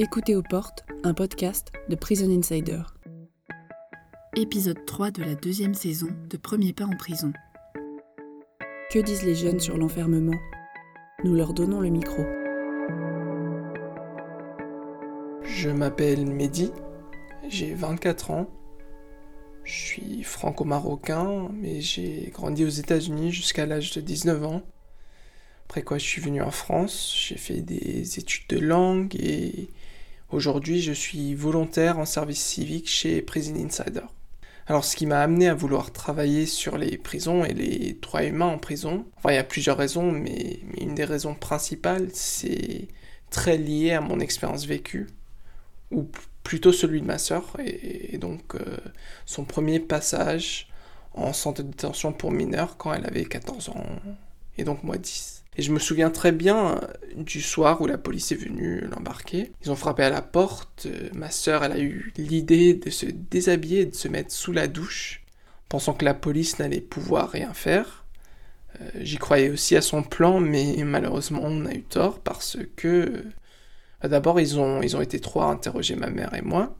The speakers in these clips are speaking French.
Écoutez aux portes, un podcast de Prison Insider. Épisode 3 de la deuxième saison de Premier pas en prison. Que disent les jeunes sur l'enfermement? Nous leur donnons le micro. Je m'appelle Mehdi, j'ai 24 ans. Je suis franco-marocain, mais j'ai grandi aux États-Unis jusqu'à l'âge de 19 ans. Après quoi, je suis venu en France, j'ai fait des études de langue et aujourd'hui, je suis volontaire en service civique chez Prison Insider. Alors, ce qui m'a amené à vouloir travailler sur les prisons et les droits humains en prison, enfin, il y a plusieurs raisons, mais, une des raisons principales, c'est très lié à mon expérience vécue, ou plutôt celui de ma sœur, et, donc euh, son premier passage en centre de détention pour mineurs quand elle avait 14 ans, et donc moi 10. Et je me souviens très bien euh, du soir où la police est venue l'embarquer. Ils ont frappé à la porte. Euh, ma sœur, elle a eu l'idée de se déshabiller et de se mettre sous la douche, pensant que la police n'allait pouvoir rien faire. Euh, j'y croyais aussi à son plan, mais malheureusement, on a eu tort parce que d'abord, ils ont, ils ont été trois à interroger ma mère et moi.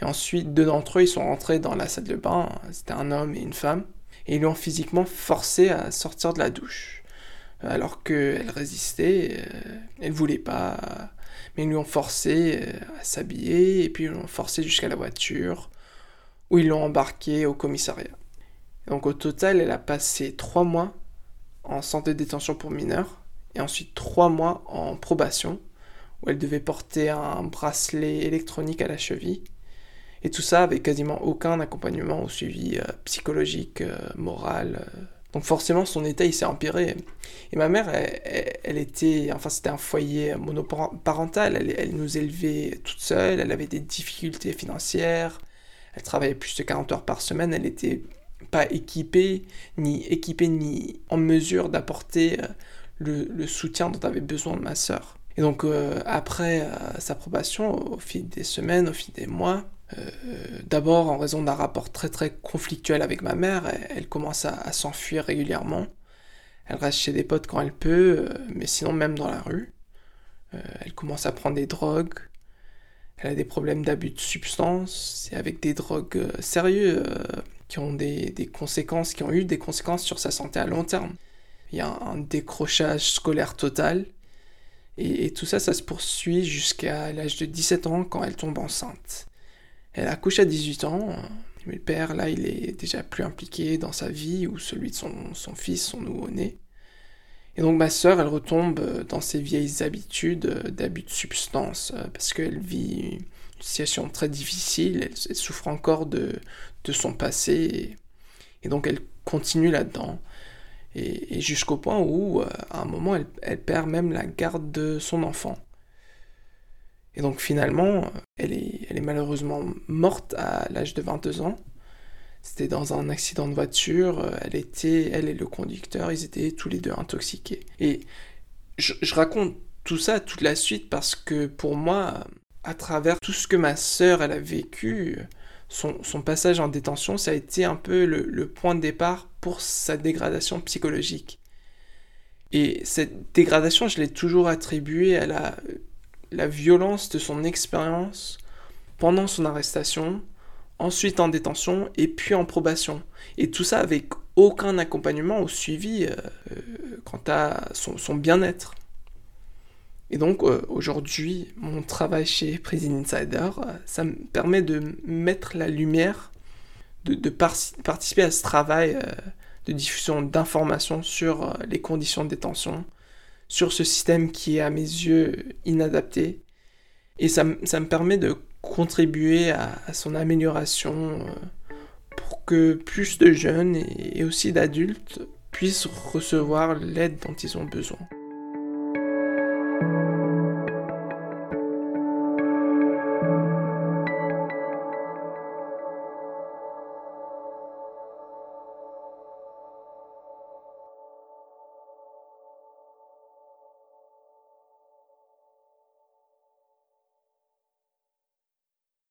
Et ensuite, deux d'entre eux, ils sont rentrés dans la salle de bain. C'était un homme et une femme. Et ils l'ont physiquement forcé à sortir de la douche alors qu'elle résistait, euh, elle voulait pas, mais ils lui ont forcé euh, à s'habiller, et puis ils l'ont forcé jusqu'à la voiture, où ils l'ont embarqué au commissariat. Donc au total, elle a passé trois mois en centre de détention pour mineurs, et ensuite trois mois en probation, où elle devait porter un bracelet électronique à la cheville, et tout ça avec quasiment aucun accompagnement ou suivi euh, psychologique, moral, donc forcément, son état, il s'est empiré. Et ma mère, elle, était, enfin c'était un foyer monoparental, elle, nous élevait toute seule, elle avait des difficultés financières, elle travaillait plus de 40 heures par semaine, elle n'était pas équipée, ni équipée, ni en mesure d'apporter euh, le, soutien dont avait besoin ma sœur. Et donc euh, après euh, sa probation, au fil des semaines, au fil des mois, euh, d'abord, en raison d'un rapport très très conflictuel avec ma mère, elle, commence à, s'enfuir régulièrement. Elle reste chez des potes quand elle peut, euh, mais sinon même dans la rue. Euh, elle commence à prendre des drogues. Elle a des problèmes d'abus de substances, et avec des drogues sérieuses qui ont des, conséquences, qui ont eu des conséquences sur sa santé à long terme. Il y a un, décrochage scolaire total. Et, et, tout ça, ça se poursuit jusqu'à l'âge de 17 ans quand elle tombe enceinte. Elle accouche à 18 ans, mais le père, là, il est déjà plus impliqué dans sa vie ou celui de son, fils, son nouveau-né. Et donc ma sœur, elle retombe dans ses vieilles habitudes d'abus de substance, parce qu'elle vit une situation très difficile, elle, souffre encore de, son passé, et, donc elle continue là-dedans. Et, jusqu'au point où, à un moment, elle, perd même la garde de son enfant. Et donc finalement, elle est, malheureusement morte à l'âge de 22 ans. C'était dans un accident de voiture. Elle était, elle et le conducteur, ils étaient tous les deux intoxiqués. Et je, raconte tout ça, toute la suite, parce que pour moi, à travers tout ce que ma sœur, elle a vécu, son, passage en détention, ça a été un peu le point de départ pour sa dégradation psychologique. Et cette dégradation, je l'ai toujours attribuée à la la violence de son expérience pendant son arrestation, ensuite en détention et puis en probation. Et tout ça avec aucun accompagnement ou suivi euh, euh, quant à son, bien-être. Et donc euh, aujourd'hui, mon travail chez Prison Insider, ça me permet de mettre la lumière, de, participer à ce travail de diffusion d'informations sur les conditions de détention, sur ce système qui est à mes yeux inadapté. Et ça, me permet de contribuer à, son amélioration euh, pour que plus de jeunes et aussi d'adultes puissent recevoir l'aide dont ils ont besoin.